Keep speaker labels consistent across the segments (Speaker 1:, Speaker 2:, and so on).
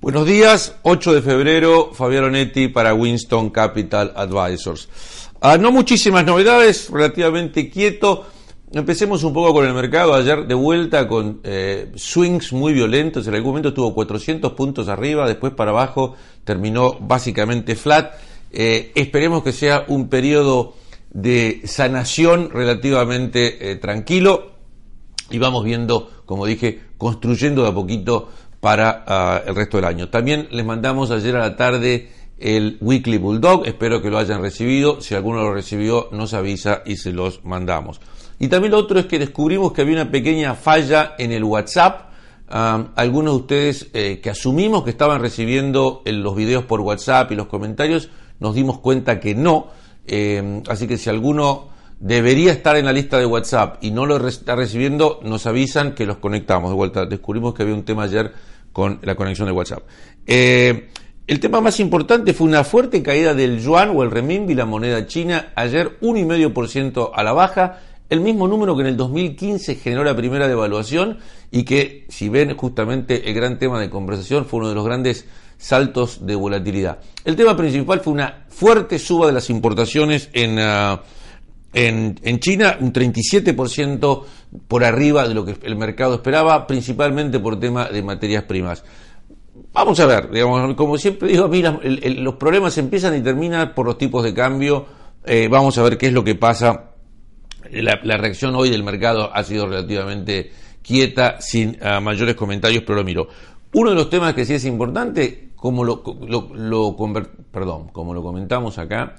Speaker 1: Buenos días, 8 de febrero, Fabián Onetti para Winston Capital Advisors. Ah, no muchísimas novedades, relativamente quieto. Empecemos un poco con el mercado. Ayer de vuelta con eh, swings muy violentos. En algún momento estuvo 400 puntos arriba, después para abajo terminó básicamente flat. Eh, esperemos que sea un periodo de sanación relativamente eh, tranquilo y vamos viendo, como dije, construyendo de a poquito para ah, el resto del año. También les mandamos ayer a la tarde el Weekly Bulldog, espero que lo hayan recibido, si alguno lo recibió nos avisa y se los mandamos. Y también lo otro es que descubrimos que había una pequeña falla en el WhatsApp, ah, algunos de ustedes eh, que asumimos que estaban recibiendo los videos por WhatsApp y los comentarios, nos dimos cuenta que no, eh, así que si alguno debería estar en la lista de WhatsApp y no lo está recibiendo, nos avisan que los conectamos. De vuelta, descubrimos que había un tema ayer con la conexión de WhatsApp. Eh, el tema más importante fue una fuerte caída del yuan o el renminbi, la moneda china, ayer 1,5% a la baja, el mismo número que en el 2015 generó la primera devaluación y que, si ven justamente el gran tema de conversación, fue uno de los grandes saltos de volatilidad. El tema principal fue una fuerte suba de las importaciones en, ah, en, China, un 37% por arriba de lo que el mercado esperaba, principalmente por tema de materias primas. Vamos a ver, digamos, como siempre digo, a los problemas empiezan y terminan por los tipos de cambio. Eh, vamos a ver qué es lo que pasa. La, reacción hoy del mercado ha sido relativamente quieta, sin ah, mayores comentarios, pero lo miro. Uno de los temas que sí es importante, como lo, lo, perdón, como lo comentamos acá,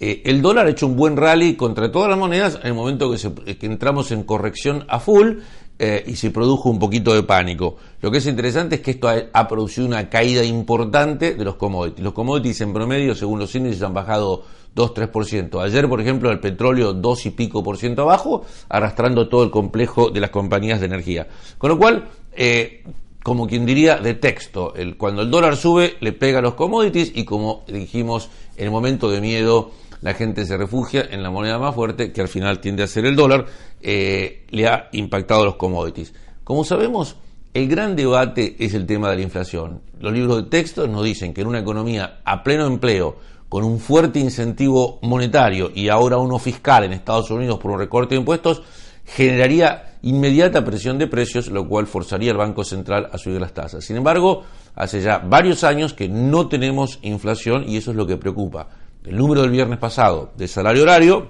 Speaker 1: eh, el dólar ha hecho un buen rally contra todas las monedas en el momento que, entramos en corrección a full eh, y se produjo un poquito de pánico. Lo que es interesante es que esto ha, producido una caída importante de los commodities. Los commodities en promedio, según los índices, han bajado 2-3%. Ayer, por ejemplo, el petróleo 2 y pico por ciento abajo, arrastrando todo el complejo de las compañías de energía. Con lo cual, eh, como quien diría, de texto. El, cuando el dólar sube, le pega a los commodities y como dijimos, en el momento de miedo, la gente se refugia en la moneda más fuerte, que al final tiende a ser el dólar, eh, le ha impactado los commodities. Como sabemos, el gran debate es el tema de la inflación. Los libros de texto nos dicen que en una economía a pleno empleo, con un fuerte incentivo monetario y ahora uno fiscal en Estados Unidos por un recorte de impuestos, generaría inmediata presión de precios, lo cual forzaría al Banco Central a subir las tasas. Sin embargo, hace ya varios años que no tenemos inflación y eso es lo que preocupa. El número del viernes pasado de salario horario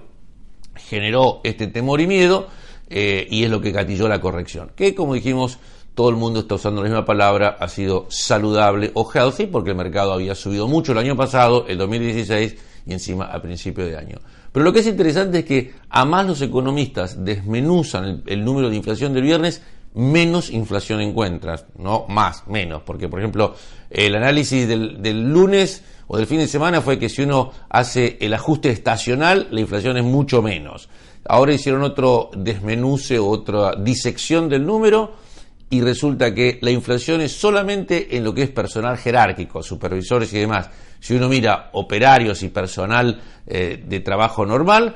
Speaker 1: generó este temor y miedo eh, y es lo que gatilló la corrección. Que como dijimos, todo el mundo está usando la misma palabra, ha sido saludable o healthy porque el mercado había subido mucho el año pasado, el 2016 y encima a principio de año. Pero lo que es interesante es que a más los economistas desmenuzan el, número de inflación del viernes, menos inflación encuentras, no más, menos, porque por ejemplo el análisis del, del lunes o del fin de semana fue que si uno hace el ajuste estacional, la inflación es mucho menos. Ahora hicieron otro desmenuce, otra disección del número y resulta que la inflación es solamente en lo que es personal jerárquico, supervisores y demás. Si uno mira operarios y personal eh, de trabajo normal,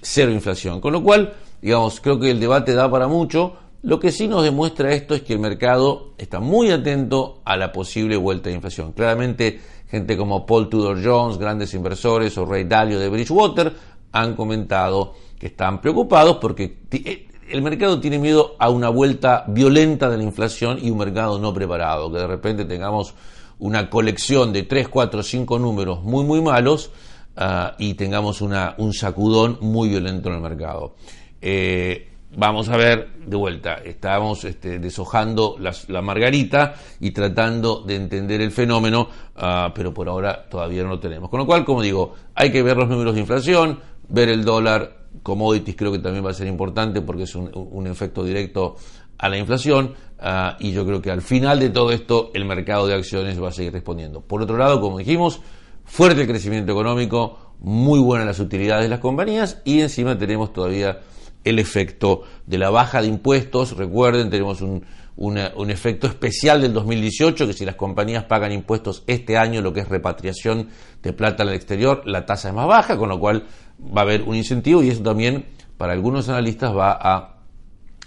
Speaker 1: cero inflación. Con lo cual, digamos, creo que el debate da para mucho. Lo que sí nos demuestra esto es que el mercado está muy atento a la posible vuelta de inflación. Claramente gente como Paul Tudor Jones, grandes inversores, o Ray Dalio de Bridgewater, han comentado que están preocupados porque eh, el mercado tiene miedo a una vuelta violenta de la inflación y un mercado no preparado, que de repente tengamos una colección de 3, 4, 5 números muy, muy malos ah, y tengamos un sacudón muy violento en el mercado. Eh, vamos a ver de vuelta, estamos este, deshojando la margarita y tratando de entender el fenómeno, ah, pero por ahora todavía no lo tenemos. Con lo cual, como digo, hay que ver los números de inflación, ver el dólar, commodities creo que también va a ser importante porque es un, efecto directo a la inflación ah, y yo creo que al final de todo esto el mercado de acciones va a seguir respondiendo. Por otro lado, como dijimos, fuerte crecimiento económico, muy buenas las utilidades de las compañías y encima tenemos todavía el efecto de la baja de impuestos. Recuerden, tenemos un, un efecto especial del 2018, que si las compañías pagan impuestos este año, lo que es repatriación de plata al exterior, la tasa es más baja, con lo cual va a haber un incentivo y eso también para algunos analistas va a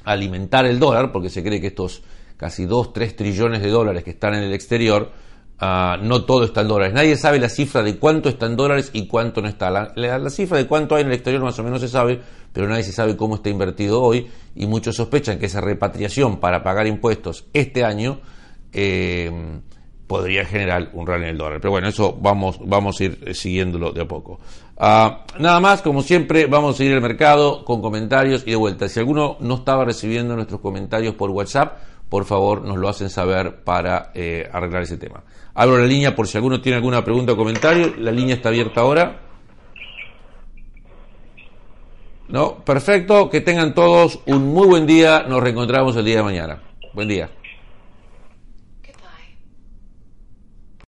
Speaker 1: alimentar el dólar, porque se cree que estos casi 2, 3 trillones de dólares que están en el exterior, ah, no todo está en dólares. Nadie sabe la cifra de cuánto está en dólares y cuánto no está. La, cifra de cuánto hay en el exterior más o menos se sabe, pero nadie se sabe cómo está invertido hoy y muchos sospechan que esa repatriación para pagar impuestos este año eh, podría generar un rally en el dólar. Pero bueno, eso vamos, vamos a ir eh, siguiéndolo de a poco. Ah, nada más, como siempre, vamos a seguir el mercado con comentarios y de vuelta. Si alguno no estaba recibiendo nuestros comentarios por WhatsApp, por favor nos lo hacen saber para eh, arreglar ese tema. Abro la línea por si alguno tiene alguna pregunta o comentario. La línea está abierta ahora. No, perfecto. Que tengan todos un muy buen día. Nos reencontramos el día de mañana. Buen día.